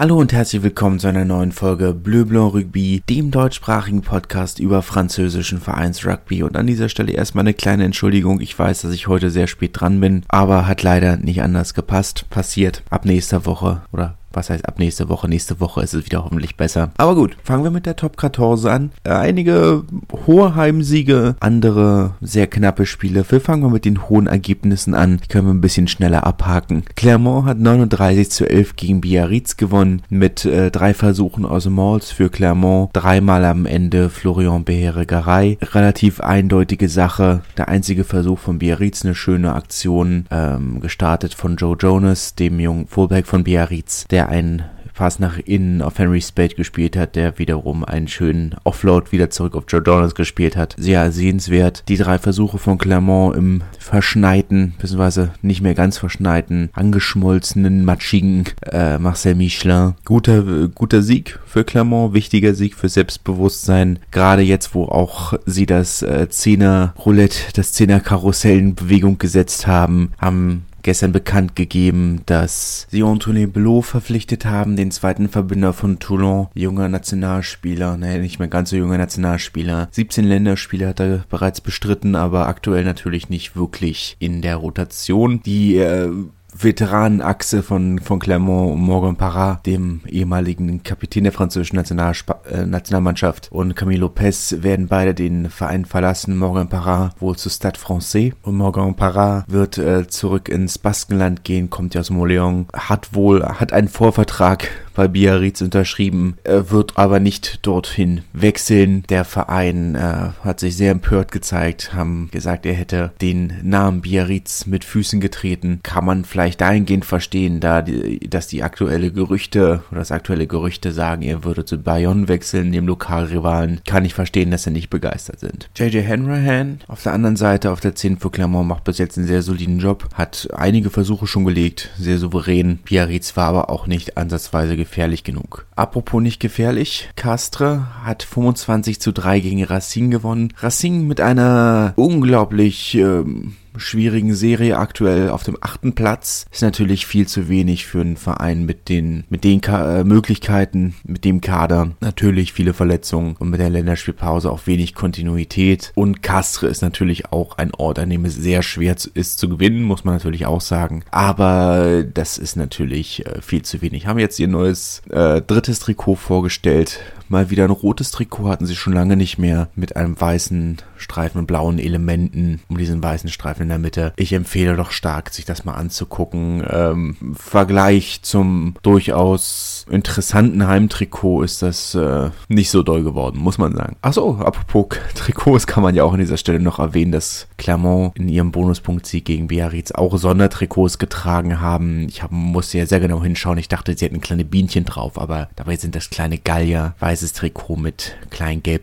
Hallo und herzlich willkommen zu einer neuen Folge Bleu Blanc Rugby, dem deutschsprachigen Podcast über französischen Vereinsrugby. Und an dieser Stelle erstmal eine kleine Entschuldigung. Ich weiß, dass ich heute sehr spät dran bin, aber hat leider nicht anders gepasst. Passiert ab nächster Woche oder was heißt ab nächste Woche? Nächste Woche ist es wieder hoffentlich besser. Aber gut, fangen wir mit der Top 14 an. Äh, einige hohe Heimsiege, andere sehr knappe Spiele. Wir fangen wir mit den hohen Ergebnissen an. Die können wir ein bisschen schneller abhaken. Clermont hat 39 zu 11 gegen Biarritz gewonnen mit äh, drei Versuchen aus dem Malls für Clermont. Dreimal am Ende Florian Beheregerei. Relativ eindeutige Sache. Der einzige Versuch von Biarritz, eine schöne Aktion, ähm, gestartet von Joe Jonas, dem jungen Fullback von Biarritz, der der einen Pass nach innen auf Henry Spade gespielt hat, der wiederum einen schönen Offload wieder zurück auf Joe Donalds gespielt hat. Sehr sehenswert. Die drei Versuche von Clermont im verschneiten, beziehungsweise nicht mehr ganz verschneiten, angeschmolzenen, matschigen äh, Marcel Michelin. Guter, guter Sieg für Clermont, wichtiger Sieg für Selbstbewusstsein. Gerade jetzt, wo auch sie das äh, Zehner Roulette, das Zehner Karussell in Bewegung gesetzt haben, haben gestern bekannt gegeben, dass sie Anthony Blot verpflichtet haben, den zweiten Verbinder von Toulon, junger Nationalspieler, naja, nicht mehr ganz so junger Nationalspieler. 17 Länderspiele hat er bereits bestritten, aber aktuell natürlich nicht wirklich in der Rotation. Die äh, Veteranenachse von, von Clermont und Morgan Parra, dem ehemaligen Kapitän der französischen Nationalspa äh, Nationalmannschaft, und Camille Lopez werden beide den Verein verlassen. Morgan Parra wohl zu Stade Francais und Morgan Parra wird äh, zurück ins Baskenland gehen, kommt ja aus Moléon, hat wohl, hat einen Vorvertrag bei Biarritz unterschrieben, er wird aber nicht dorthin wechseln. Der Verein äh, hat sich sehr empört gezeigt, haben gesagt, er hätte den Namen Biarritz mit Füßen getreten. Kann man vielleicht dahingehend verstehen, da die, dass die aktuelle Gerüchte oder das aktuelle Gerüchte sagen, er würde zu Bayonne wechseln, dem Lokalrivalen. Kann ich verstehen, dass sie nicht begeistert sind. JJ Hanrahan auf der anderen Seite auf der 10 für Clermont macht bis jetzt einen sehr soliden Job, hat einige Versuche schon gelegt, sehr souverän. Biarritz war aber auch nicht ansatzweise gefährlich genug. Apropos nicht gefährlich, Castre hat 25 zu 3 gegen Racing gewonnen. Racing mit einer unglaublich ähm, schwierigen Serie aktuell auf dem achten Platz ist natürlich viel zu wenig für einen Verein mit den mit den Ka äh, Möglichkeiten, mit dem Kader. Natürlich viele Verletzungen und mit der Länderspielpause auch wenig Kontinuität. Und Castre ist natürlich auch ein Ort, an dem es sehr schwer ist zu gewinnen, muss man natürlich auch sagen. Aber das ist natürlich äh, viel zu wenig. Haben jetzt ihr neues äh, drittes Trikot vorgestellt Mal wieder ein rotes Trikot hatten sie schon lange nicht mehr mit einem weißen Streifen und blauen Elementen um diesen weißen Streifen in der Mitte. Ich empfehle doch stark, sich das mal anzugucken. Ähm, Vergleich zum durchaus interessanten Heimtrikot ist das äh, nicht so doll geworden, muss man sagen. Achso, apropos Trikots kann man ja auch an dieser Stelle noch erwähnen, dass Clermont in ihrem Bonuspunkt-Sieg gegen Biarritz auch Sondertrikots getragen haben. Ich hab, musste ja sehr genau hinschauen. Ich dachte, sie hätten kleine Bienchen drauf, aber dabei sind das kleine Gallier, weiß weißes Trikot mit kleinen gelb,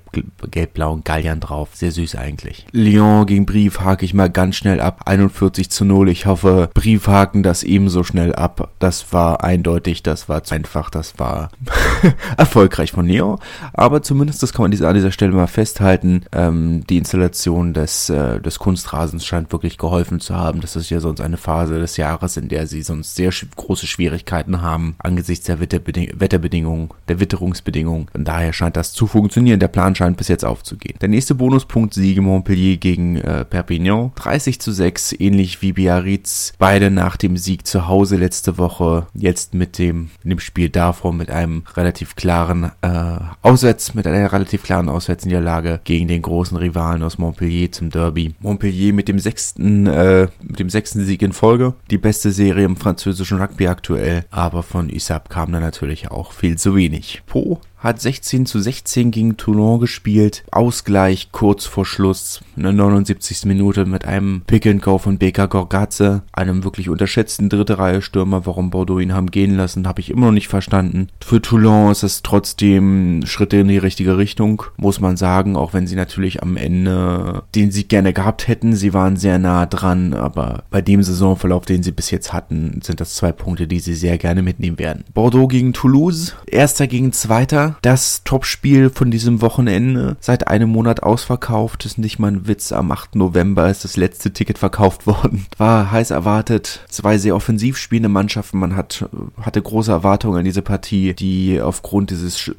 gelb-blauen Galliern drauf. Sehr süß eigentlich. Lyon gegen Brief hake ich mal ganz schnell ab. 41 zu 0. Ich hoffe, Brief haken das ebenso schnell ab. Das war eindeutig, das war zu einfach, das war erfolgreich von Lyon. Aber zumindest, das kann man an dieser Stelle mal festhalten, ähm, die Installation des, äh, des Kunstrasens scheint wirklich geholfen zu haben. Das ist ja sonst eine Phase des Jahres, in der sie sonst sehr große Schwierigkeiten haben angesichts der Wetterbeding Wetterbedingungen, der Witterungsbedingungen. Und daher scheint das zu funktionieren. Der Plan scheint bis jetzt aufzugehen. Der nächste Bonuspunkt Siege Montpellier gegen äh, Perpignan. 30 zu 6, ähnlich wie Biarritz. Beide nach dem Sieg zu Hause letzte Woche. Jetzt mit dem, dem Spiel davor mit einem relativ klaren äh, Auswärts, mit einer relativ klaren Auswärtsniederlage gegen den großen Rivalen aus Montpellier zum Derby. Montpellier mit dem sechsten, äh, mit dem sechsten Sieg in Folge. Die beste Serie im französischen Rugby aktuell. Aber von USAP kam da natürlich auch viel zu wenig. Po hat 16 zu 16 gegen Toulon gespielt. Ausgleich kurz vor Schluss, in der 79. Minute mit einem Pick and Go von Beka Gorgatze, einem wirklich unterschätzten dritte Reihe Stürmer. Warum Bordeaux ihn haben gehen lassen, habe ich immer noch nicht verstanden. Für Toulon ist es trotzdem Schritte in die richtige Richtung, muss man sagen, auch wenn sie natürlich am Ende den Sieg gerne gehabt hätten. Sie waren sehr nah dran, aber bei dem Saisonverlauf, den sie bis jetzt hatten, sind das zwei Punkte, die sie sehr gerne mitnehmen werden. Bordeaux gegen Toulouse, erster gegen zweiter Das Topspiel von diesem Wochenende, seit einem Monat ausverkauft, ist nicht mal ein Witz, am 8. November ist das letzte Ticket verkauft worden. War heiß erwartet, zwei sehr offensiv spielende Mannschaften, man hat, hatte große Erwartungen an diese Partie, die aufgrund dieses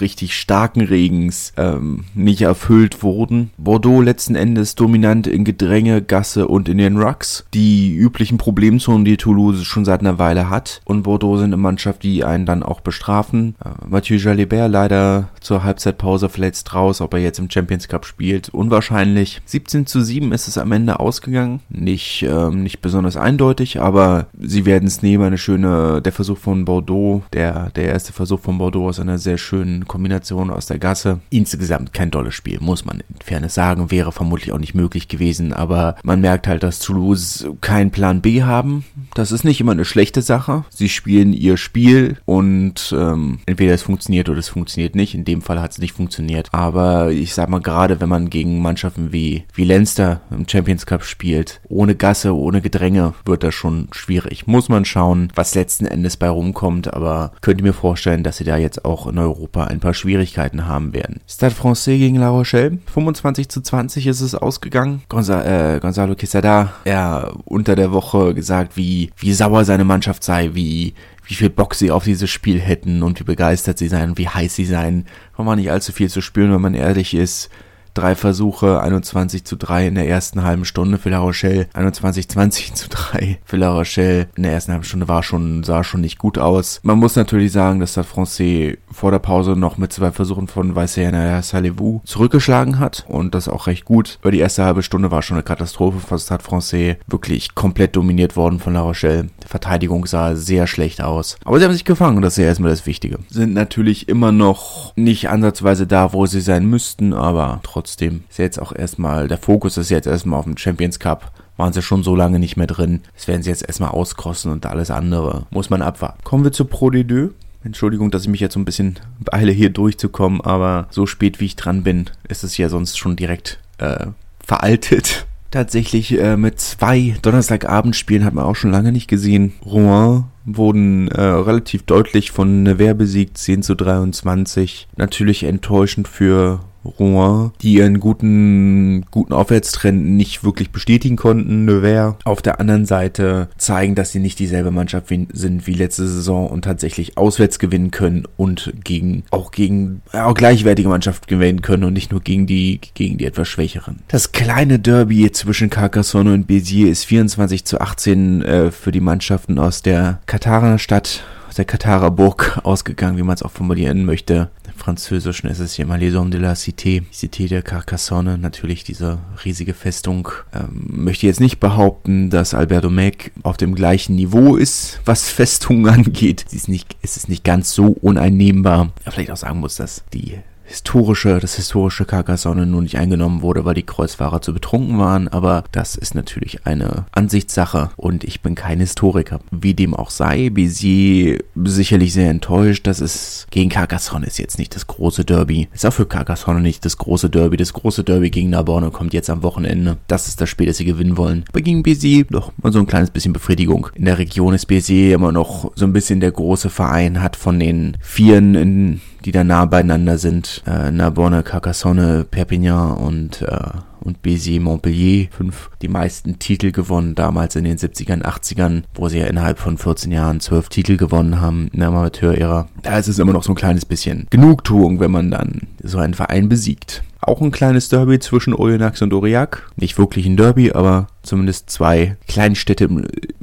richtig starken Regens ähm, nicht erfüllt wurden. Bordeaux letzten Endes dominant in Gedränge, Gasse und in den Rucks. Die üblichen Problemzonen, die Toulouse schon seit einer Weile hat. Und Bordeaux sind eine Mannschaft, die einen dann auch bestrafen. Äh, Mathieu Jalibert leider zur Halbzeitpause verletzt raus, ob er jetzt im Champions Cup spielt. Unwahrscheinlich. 17 zu 7 ist es am Ende ausgegangen. Nicht, ähm, nicht besonders eindeutig, aber sie werden es nehmen. Eine schöne, der Versuch von Bordeaux, der, der erste Versuch von Bordeaux aus einer sehr schönen Kombination aus der Gasse. Insgesamt kein dolles Spiel, muss man in Fairness sagen. Wäre vermutlich auch nicht möglich gewesen, aber man merkt halt, dass Toulouse keinen Plan B haben. Das ist nicht immer eine schlechte Sache. Sie spielen ihr Spiel und ähm, entweder es funktioniert oder es funktioniert nicht. In dem Fall hat es nicht funktioniert. Aber ich sag mal, gerade wenn man gegen Mannschaften wie, wie Leinster im Champions Cup spielt, ohne Gasse, ohne Gedränge, wird das schon schwierig. Muss man schauen, was letzten Endes bei rumkommt, aber könnt ihr mir vorstellen, dass sie da jetzt auch in Europa ein paar Schwierigkeiten haben werden. Stade Francais gegen La Rochelle, 25 zu 20 ist es ausgegangen. Gonza äh, Gonzalo Quesada, er unter der Woche gesagt, wie, wie sauer seine Mannschaft sei, wie, wie viel Bock sie auf dieses Spiel hätten und wie begeistert sie seien, wie heiß sie seien. Man nicht allzu viel zu spüren, wenn man ehrlich ist drei Versuche, 21 zu 3 in der ersten halben Stunde für La Rochelle, 21 20 zu 3 für La Rochelle in der ersten halben Stunde war schon, sah schon nicht gut aus. Man muss natürlich sagen, dass der Francais vor der Pause noch mit zwei Versuchen von Vaissena Salivou zurückgeschlagen hat und das auch recht gut. Über die erste halbe Stunde war schon eine Katastrophe für Stade Francais, wirklich komplett dominiert worden von La Rochelle. Verteidigung sah sehr schlecht aus. Aber sie haben sich gefangen das ist ja erstmal das Wichtige. Sind natürlich immer noch nicht ansatzweise da, wo sie sein müssten, aber trotzdem ist jetzt auch erstmal, der Fokus ist jetzt erstmal auf dem Champions Cup. Waren sie schon so lange nicht mehr drin. Das werden sie jetzt erstmal auskrossen und alles andere muss man abwarten. Kommen wir zu Pro de Deux. Entschuldigung, dass ich mich jetzt so ein bisschen beeile, hier durchzukommen, aber so spät wie ich dran bin, ist es ja sonst schon direkt äh, veraltet. Tatsächlich äh, mit zwei Donnerstagabendspielen hat man auch schon lange nicht gesehen. Rouen wurden äh, relativ deutlich von Nevers besiegt, 10 zu 23. Natürlich enttäuschend für Rouen, die ihren guten, guten Aufwärtstrend nicht wirklich bestätigen konnten. Nevers auf der anderen Seite zeigen, dass sie nicht dieselbe Mannschaft sind wie letzte Saison und tatsächlich auswärts gewinnen können und gegen, auch gegen, auch gleichwertige Mannschaften gewinnen können und nicht nur gegen die, gegen die etwas schwächeren. Das kleine Derby zwischen Carcassonne und Béziers ist 24 zu 18 äh, für die Mannschaften aus der Katarer Stadt der Katarer Burg ausgegangen, wie man es auch formulieren möchte. Französischen ist es hier mal Les Hommes de la Cité, Cité de Carcassonne, natürlich diese riesige Festung. Ähm, möchte jetzt nicht behaupten, dass Alberto Mac auf dem gleichen Niveau ist, was Festungen angeht. Sie ist nicht, es ist nicht ganz so uneinnehmbar. Ja, vielleicht auch sagen muss, dass die historische, das historische Carcassonne nun nicht eingenommen wurde, weil die Kreuzfahrer zu betrunken waren, aber das ist natürlich eine Ansichtssache und ich bin kein Historiker. Wie dem auch sei, Béziers sicherlich sehr enttäuscht, dass es gegen Carcassonne ist jetzt nicht das große Derby. Ist auch für Carcassonne nicht das große Derby. Das große Derby gegen Narbonne kommt jetzt am Wochenende. Das ist das Spiel, das sie gewinnen wollen. Aber gegen Béziers doch mal so ein kleines bisschen Befriedigung. In der Region ist Béziers immer noch so ein bisschen der große Verein, hat von den Vieren in die da nah beieinander sind. Äh, Narbonne, Carcassonne, Perpignan und, äh, und Béziers, Montpellier. Fünf, die meisten Titel gewonnen, damals in den 70ern, 80ern, wo sie ja innerhalb von 14 Jahren zwölf Titel gewonnen haben in der Amateurära. Da ist es immer noch so ein kleines bisschen Genugtuung, wenn man dann so einen Verein besiegt. Auch ein kleines Derby zwischen Oyonnax und Aurillac. Nicht wirklich ein Derby, aber zumindest zwei Kleinstädte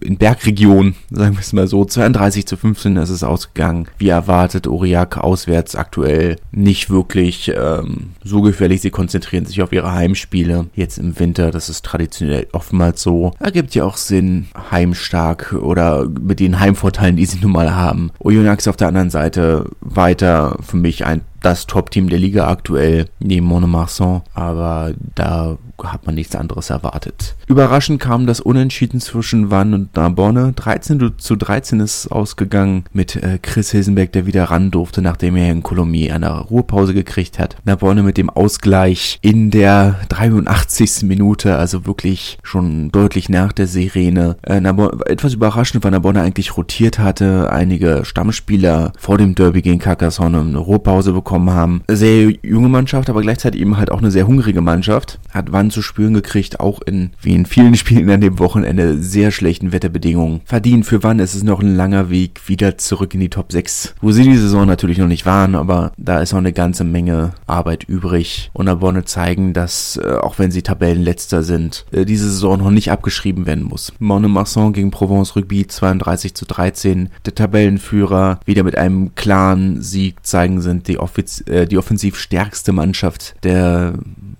in Bergregionen, sagen wir es mal so. 32 zu 15 ist es ausgegangen. Wie erwartet, Aurillac auswärts aktuell nicht wirklich ähm, so gefährlich. Sie konzentrieren sich auf ihre Heimspiele. Jetzt im Winter, das ist traditionell oftmals so. Ergibt ja auch Sinn, heimstark oder mit den Heimvorteilen, die sie nun mal haben. Oyonnax auf der anderen Seite weiter für mich ein das Top-Team der Liga aktuell, neben Monomarsan. Aber da hat man nichts anderes erwartet. Überraschend kam das Unentschieden zwischen Wann und Narbonne. 13 zu 13 ist ausgegangen mit äh, Chris Hilsenberg, der wieder ran durfte, nachdem er in Colomiers eine Ruhepause gekriegt hat. Narbonne mit dem Ausgleich in der 83. Minute, also wirklich schon deutlich nach der Sirene. Äh, Narbonne, etwas überraschend, weil Narbonne eigentlich rotiert hatte, einige Stammspieler vor dem Derby gegen Carcassonne eine Ruhepause bekommen haben. Sehr junge Mannschaft, aber gleichzeitig eben halt auch eine sehr hungrige Mannschaft. Hat Wann zu spüren gekriegt, auch in, wie in vielen Spielen an dem Wochenende, sehr schlechten Wetterbedingungen. Verdient für Wann ist es noch ein langer Weg wieder zurück in die Top 6, wo sie die Saison natürlich noch nicht waren, aber da ist noch eine ganze Menge Arbeit übrig. Und Narbonne zeigen, dass, äh, auch wenn sie Tabellenletzter sind, äh, diese Saison noch nicht abgeschrieben werden muss. Monemarsan gegen Provence Rugby 32 zu 13. Der Tabellenführer wieder mit einem klaren Sieg zeigen sind die, Offiz äh, die offensiv stärkste Mannschaft der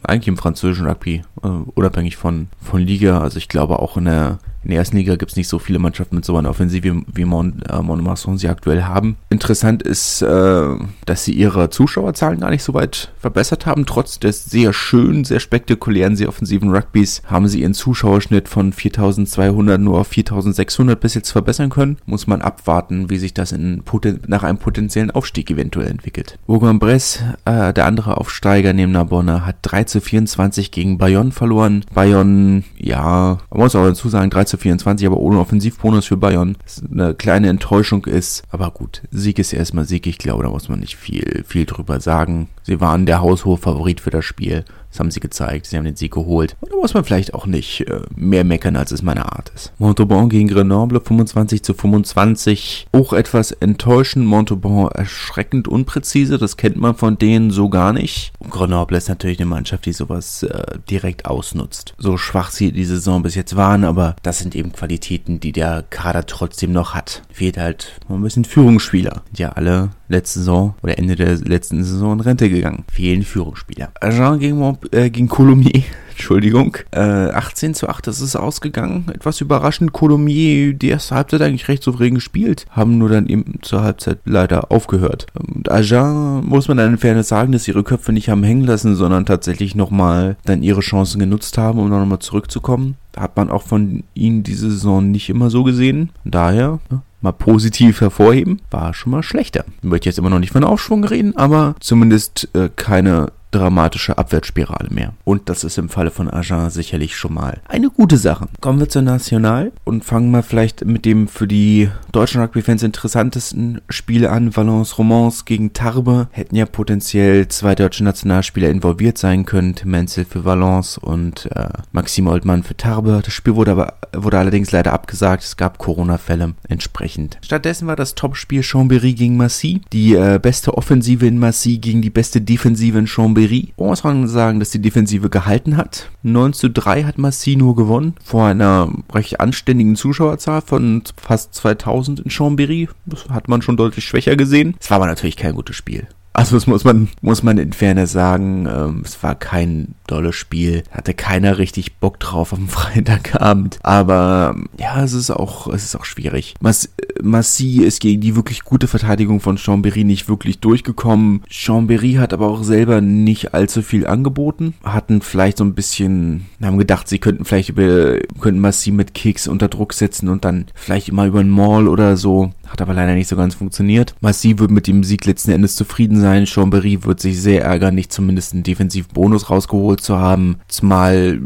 eigentlich im französischen Rugby, äh, unabhängig von, von Liga. Also ich glaube auch in der in der ersten Liga gibt es nicht so viele Mannschaften mit so einer Offensive wie Mon, äh, sie aktuell haben. Interessant ist, äh, dass sie ihre Zuschauerzahlen gar nicht so weit verbessert haben. Trotz des sehr schönen, sehr spektakulären, sehr offensiven Rugbys haben sie ihren Zuschauerschnitt von 4200 nur auf 4600 bis jetzt verbessern können. Muss man abwarten, wie sich das in nach einem potenziellen Aufstieg eventuell entwickelt. Bourg-en-Bresse, äh, der andere Aufsteiger neben Narbonne, hat 3 zu 24 gegen Bayonne verloren. Bayonne, ja, man muss auch dazu sagen, 3 zu zu 24, aber ohne Offensivbonus für Bayern. Das eine kleine Enttäuschung ist. Aber gut, Sieg ist erstmal Sieg. Ich glaube, da muss man nicht viel, viel drüber sagen. Sie waren der haushohe Favorit für das Spiel. Das haben sie gezeigt. Sie haben den Sieg geholt. Und da muss man vielleicht auch nicht äh, mehr meckern, als es meine Art ist. Montauban gegen Grenoble 25 zu 25. Auch etwas enttäuschend. Montauban erschreckend unpräzise. Das kennt man von denen so gar nicht. Und Grenoble ist natürlich eine Mannschaft, die sowas äh, direkt ausnutzt. So schwach sie die Saison bis jetzt waren, aber das sind eben Qualitäten, die der Kader trotzdem noch hat. Fehlt halt ein bisschen Führungsspieler. Die ja alle letzte Saison oder Ende der letzten Saison in Rente gegangen. Fehlen Führungsspieler. Jean gegen Mont äh, gegen Colomiers. Entschuldigung. Äh, 18 zu 8 das ist ausgegangen. Etwas überraschend. Colomiers, die erste Halbzeit eigentlich recht souverän gespielt, haben nur dann eben zur Halbzeit leider aufgehört. Und Agen muss man dann in Fairness sagen, dass ihre Köpfe nicht haben hängen lassen, sondern tatsächlich nochmal dann ihre Chancen genutzt haben, um nochmal zurückzukommen. Hat man auch von ihnen diese Saison nicht immer so gesehen. Daher, ja, mal positiv hervorheben, war schon mal schlechter. Ich möchte jetzt immer noch nicht von Aufschwung reden, aber zumindest äh, keine dramatische Abwärtsspirale mehr. Und das ist im Falle von Agen sicherlich schon mal eine gute Sache. Kommen wir zur National und fangen mal vielleicht mit dem für die deutschen Rugby-Fans interessantesten Spiel an. Valence Romance gegen Tarbe hätten ja potenziell zwei deutsche Nationalspieler involviert sein können. Tim Menzel für Valence und äh, Maxim Oldmann für Tarbe. Das Spiel wurde aber wurde allerdings leider abgesagt. Es gab Corona-Fälle entsprechend. Stattdessen war das Topspiel Chambéry gegen Massy. Die äh, beste Offensive in Massy gegen die beste Defensive in Chambéry Muss man sagen, dass die Defensive gehalten hat. 9 zu 3 hat Massino gewonnen. Vor einer recht anständigen Zuschauerzahl von fast 2000 in Chambéry. Das hat man schon deutlich schwächer gesehen. Es war aber natürlich kein gutes Spiel. Also das muss man, muss man in Fairness sagen, ähm, es war kein dolles Spiel. Hatte keiner richtig Bock drauf am Freitagabend. Aber ja, es ist auch, es ist auch schwierig. Mas Massi ist gegen die wirklich gute Verteidigung von Chambéry nicht wirklich durchgekommen. Chambéry hat aber auch selber nicht allzu viel angeboten. Hatten vielleicht so ein bisschen, haben gedacht, sie könnten vielleicht über, könnten Massi mit Kicks unter Druck setzen und dann vielleicht immer über einen Maul oder so. Hat aber leider nicht so ganz funktioniert. Massi wird mit dem Sieg letzten Endes zufrieden sein. Chambéry wird sich sehr ärgern, nicht zumindest einen Defensivbonus rausgeholt zu haben. Zumal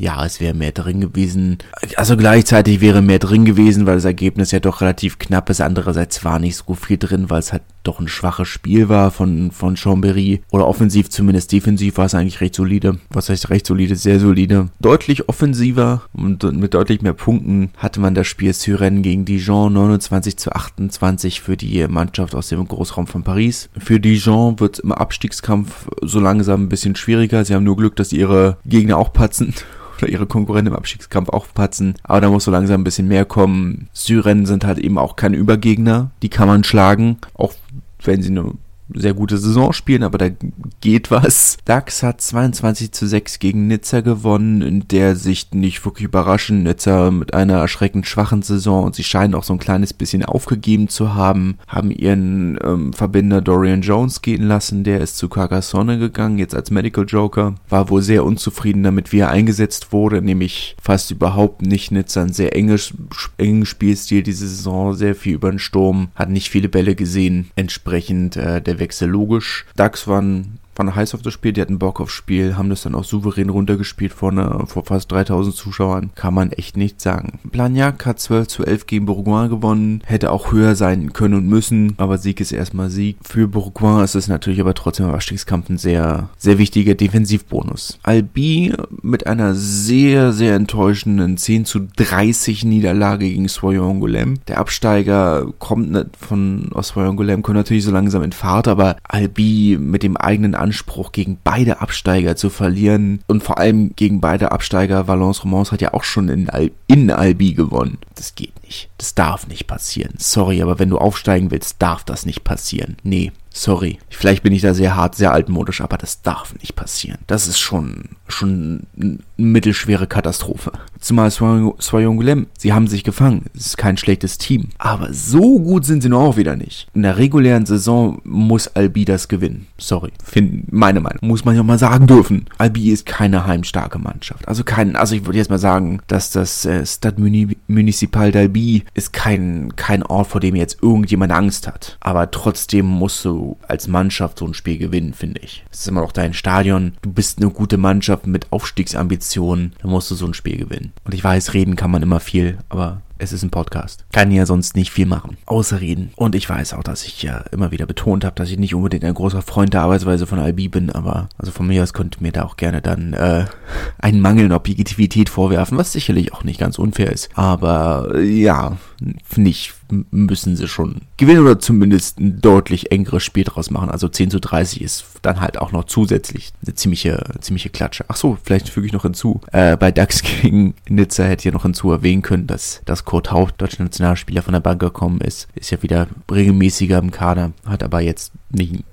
ja, es wäre mehr drin gewesen. Also gleichzeitig wäre mehr drin gewesen, weil das Ergebnis ja doch relativ knapp ist. Andererseits war nicht so viel drin, weil es halt doch ein schwaches Spiel war von, von Chambéry. Oder offensiv, zumindest defensiv war es eigentlich recht solide. Was heißt recht solide? Sehr solide. Deutlich offensiver und mit deutlich mehr Punkten hatte man das Spiel Syren gegen Dijon 29 zu 28 für die Mannschaft aus dem Großraum von Paris. Für Dijon wird es im Abstiegskampf so langsam ein bisschen schwieriger. Sie haben nur Glück, dass ihre Gegner auch patzen oder ihre Konkurrenten im Abstiegskampf aufpatzen. Aber da muss so langsam ein bisschen mehr kommen. Syren sind halt eben auch keine Übergegner. Die kann man schlagen, auch wenn sie eine sehr gute Saison spielen, aber da geht was. DAX hat 22 zu 6 gegen Nizza gewonnen, in der Sicht nicht wirklich überraschend. Nizza mit einer erschreckend schwachen Saison und sie scheinen auch so ein kleines bisschen aufgegeben zu haben, haben ihren ähm, Verbinder Dorian Jones gehen lassen, der ist zu Carcassonne gegangen, jetzt als Medical Joker, war wohl sehr unzufrieden damit, wie er eingesetzt wurde, nämlich fast überhaupt nicht Nizza, ein sehr enges, engen Spielstil diese Saison, sehr viel über den Sturm, hat nicht viele Bälle gesehen, entsprechend äh, der Wechsel logisch. DAX waren waren heiß auf das Spiel, die hatten Bock aufs Spiel, haben das dann auch souverän runtergespielt vor, ne, vor fast 3000 Zuschauern. Kann man echt nicht sagen. Blagnac hat 12 zu 11 gegen Bourgoin gewonnen, hätte auch höher sein können und müssen, aber Sieg ist erstmal Sieg. Für Bourgoin ist es natürlich aber trotzdem im Abstiegskampf ein sehr, sehr wichtiger Defensivbonus. Albi mit einer sehr, sehr enttäuschenden 10 zu 30 Niederlage gegen Soyon Golem. Der Absteiger kommt nicht von aus Soyon Golem, kommt natürlich so langsam in Fahrt, aber Albi mit dem eigenen Anspruch, gegen beide Absteiger zu verlieren und vor allem gegen beide Absteiger. Valence Romans hat ja auch schon in, Al in Albi gewonnen. Das geht nicht. Das darf nicht passieren. Sorry, aber wenn du aufsteigen willst, darf das nicht passieren. Nee, Sorry, vielleicht bin ich da sehr hart, sehr altmodisch, aber das darf nicht passieren. Das ist schon, schon eine mittelschwere Katastrophe. Zumal Soyon Gulem, sie haben sich gefangen. Es ist kein schlechtes Team. Aber so gut sind sie noch auch wieder nicht. In der regulären Saison muss Albi das gewinnen. Sorry, find, meine Meinung. Muss man ja mal sagen dürfen. Albi ist keine heimstarke Mannschaft. Also kein, also ich würde jetzt mal sagen, dass das äh, Stade Municipal d'Albi ist kein, kein Ort, vor dem jetzt irgendjemand Angst hat. Aber trotzdem musst du als Mannschaft so ein Spiel gewinnen, finde ich. Es ist immer noch dein Stadion. Du bist eine gute Mannschaft mit Aufstiegsambitionen. Da musst du so ein Spiel gewinnen. Und ich weiß, reden kann man immer viel, aber es ist ein Podcast. Kann ja sonst nicht viel machen, außer reden. Und ich weiß auch, dass ich ja immer wieder betont habe, dass ich nicht unbedingt ein großer Freund der Arbeitsweise von Albi bin, aber also von mir aus könnt mir da auch gerne dann äh, einen Mangel an Objektivität vorwerfen, was sicherlich auch nicht ganz unfair ist. Aber ja, finde ich, müssen sie schon gewinnen oder zumindest ein deutlich engeres Spiel draus machen. Also 10 zu 30 ist dann halt auch noch zusätzlich eine ziemliche, ziemliche Klatsche. Ach so, vielleicht füge ich noch hinzu. Äh, bei DAX gegen Nizza hätte ich ja noch hinzu erwähnen können, dass, dass Kurt Haupt, deutscher Nationalspieler, von der Bank gekommen ist. Ist ja wieder regelmäßiger im Kader, hat aber jetzt nicht,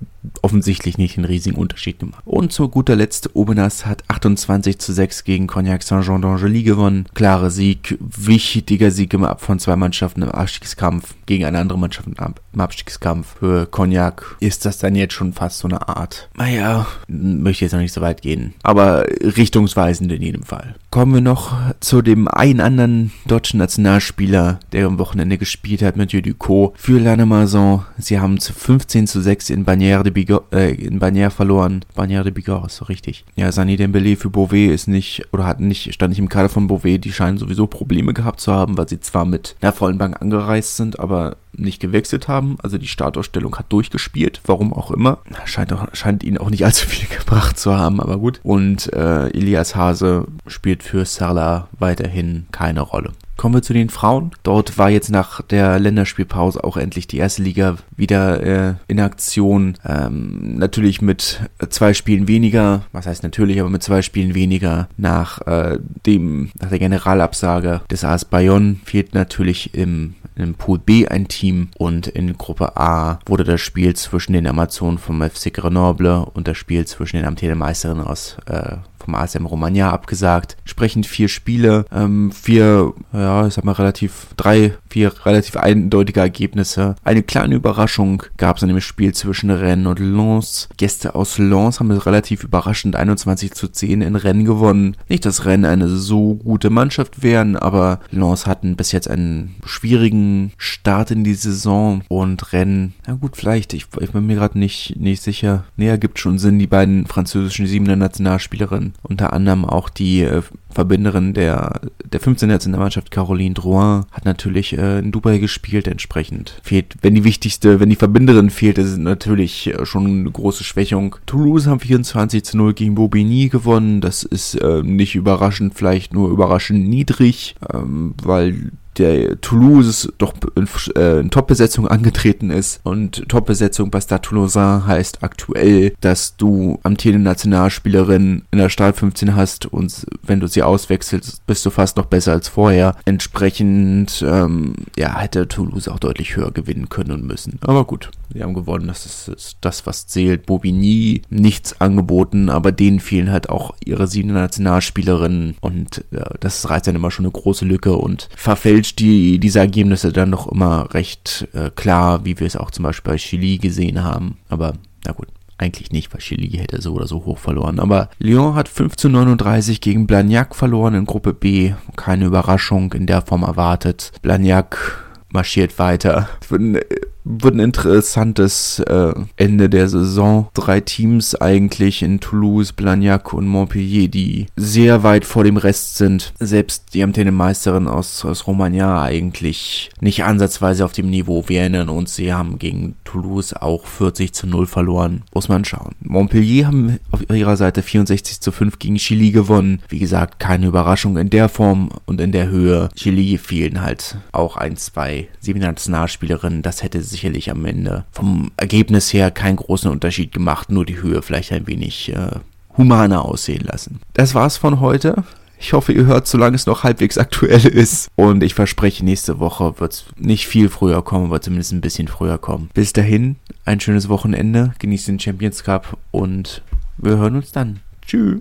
offensichtlich nicht einen riesigen Unterschied gemacht. Und zu guter Letzt, Obenas hat 28 zu 6 gegen Cognac Saint-Jean d'Angely gewonnen. Klare Sieg, wichtiger Sieg im Ab von zwei Mannschaften im Abstiegskampf gegen eine andere Mannschaft im Abstiegskampf. Für Cognac ist das dann jetzt schon fast so eine Art, naja, möchte jetzt noch nicht so weit gehen, aber richtungsweisend in jedem Fall. Kommen wir noch zu dem einen anderen deutschen Nationalspieler, der am Wochenende gespielt hat, Mathieu Ducot für Lannemazon. Sie haben zu 15 zu 6 in Bagnères de Bigorre, äh, in Bagnères verloren. Bagnères de Bigorre ist so richtig. Ja, Sani Dembele für Beauvais ist nicht, oder hat nicht, stand nicht im Kader von Beauvais. Die scheinen sowieso Probleme gehabt zu haben, weil sie zwar mit einer vollen Bank angereist sind, aber nicht gewechselt haben. Also die Startausstellung hat durchgespielt, warum auch immer. Scheint, auch, scheint ihnen auch nicht allzu viel gebracht zu haben, aber gut. Und äh, Elias Hase spielt für Salah weiterhin keine Rolle. Kommen wir zu den Frauen. Dort war jetzt nach der Länderspielpause auch endlich die erste Liga wieder äh, in Aktion. Ähm, natürlich mit zwei Spielen weniger. Was heißt natürlich, aber mit zwei Spielen weniger nach äh, dem, nach der Generalabsage des AS Bayonne fehlt natürlich im in Pool B ein Team und in Gruppe A wurde das Spiel zwischen den Amazonen vom FC Grenoble und das Spiel zwischen den amtierenden Meisterinnen aus äh, vom ASM Romagna abgesagt. Entsprechend vier Spiele, ähm, vier, ja, ich sag mal relativ, drei, vier relativ eindeutige Ergebnisse. Eine kleine Überraschung gab es in dem Spiel zwischen Rennes und Lens. Gäste aus Lens haben es relativ überraschend 21 zu 10 in Rennes gewonnen. Nicht, dass Rennes eine so gute Mannschaft wären, aber Lens hatten bis jetzt einen schwierigen Start in die Saison und Rennes, na gut, vielleicht, ich, ich bin mir gerade nicht, nicht sicher. Näher gibt schon Sinn, die beiden französischen siebener Nationalspielerinnen unter anderem auch die äh, Verbinderin der, der 15. Nationalmannschaft, Caroline Drouin, hat natürlich äh, in Dubai gespielt. Entsprechend fehlt, wenn die wichtigste, wenn die Verbinderin fehlt, ist es natürlich äh, schon eine große Schwächung. Toulouse haben 24 zu 0 gegen Bobigny gewonnen. Das ist äh, nicht überraschend, vielleicht nur überraschend niedrig, ähm, weil der Toulouse doch in, äh, in Top-Besetzung angetreten ist. Und Top-Besetzung bei Stade Toulousain heißt aktuell, dass du amtierende Nationalspielerin in der Start 15 hast und wenn du sie auswechselst, bist du fast noch besser als vorher. Entsprechend, ähm, ja, hätte Toulouse auch deutlich höher gewinnen können und müssen. Aber gut, sie haben gewonnen. Das ist, ist das, was zählt. Bobigny nichts angeboten, aber denen fehlen halt auch ihre sieben Nationalspielerinnen und äh, das reizt dann immer schon eine große Lücke und verfälscht die, diese Ergebnisse dann doch immer recht äh, klar, wie wir es auch zum Beispiel bei Chili gesehen haben. Aber na gut. Eigentlich nicht, weil Chili hätte so oder so hoch verloren. Aber Lyon hat 5 zu 39 gegen Blagnac verloren in Gruppe B. Keine Überraschung in der Form erwartet. Blagnac marschiert weiter. Wird ein, wird ein interessantes äh, Ende der Saison. Drei Teams eigentlich in Toulouse, Blagnac und Montpellier, die sehr weit vor dem Rest sind. Selbst die amtierende Meisterin aus, aus Romagna eigentlich nicht ansatzweise auf dem Niveau. Wir erinnern uns, sie haben gegen Toulouse auch 40 zu 0 verloren. Muss man schauen. Montpellier haben auf ihrer Seite 64 zu 5 gegen Chili gewonnen. Wie gesagt, keine Überraschung in der Form und in der Höhe. Chili fehlen halt auch ein, zwei sieben Nationalspielerinnen. Das hätte sicherlich am Ende vom Ergebnis her keinen großen Unterschied gemacht. Nur die Höhe vielleicht ein wenig äh, humaner aussehen lassen. Das war's von heute. Ich hoffe, ihr hört, solange es noch halbwegs aktuell ist. Und ich verspreche, nächste Woche wird es nicht viel früher kommen, aber zumindest ein bisschen früher kommen. Bis dahin, ein schönes Wochenende. Genießt den Champions Cup und wir hören uns dann. Tschüss.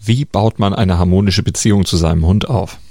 Wie baut man eine harmonische Beziehung zu seinem Hund auf?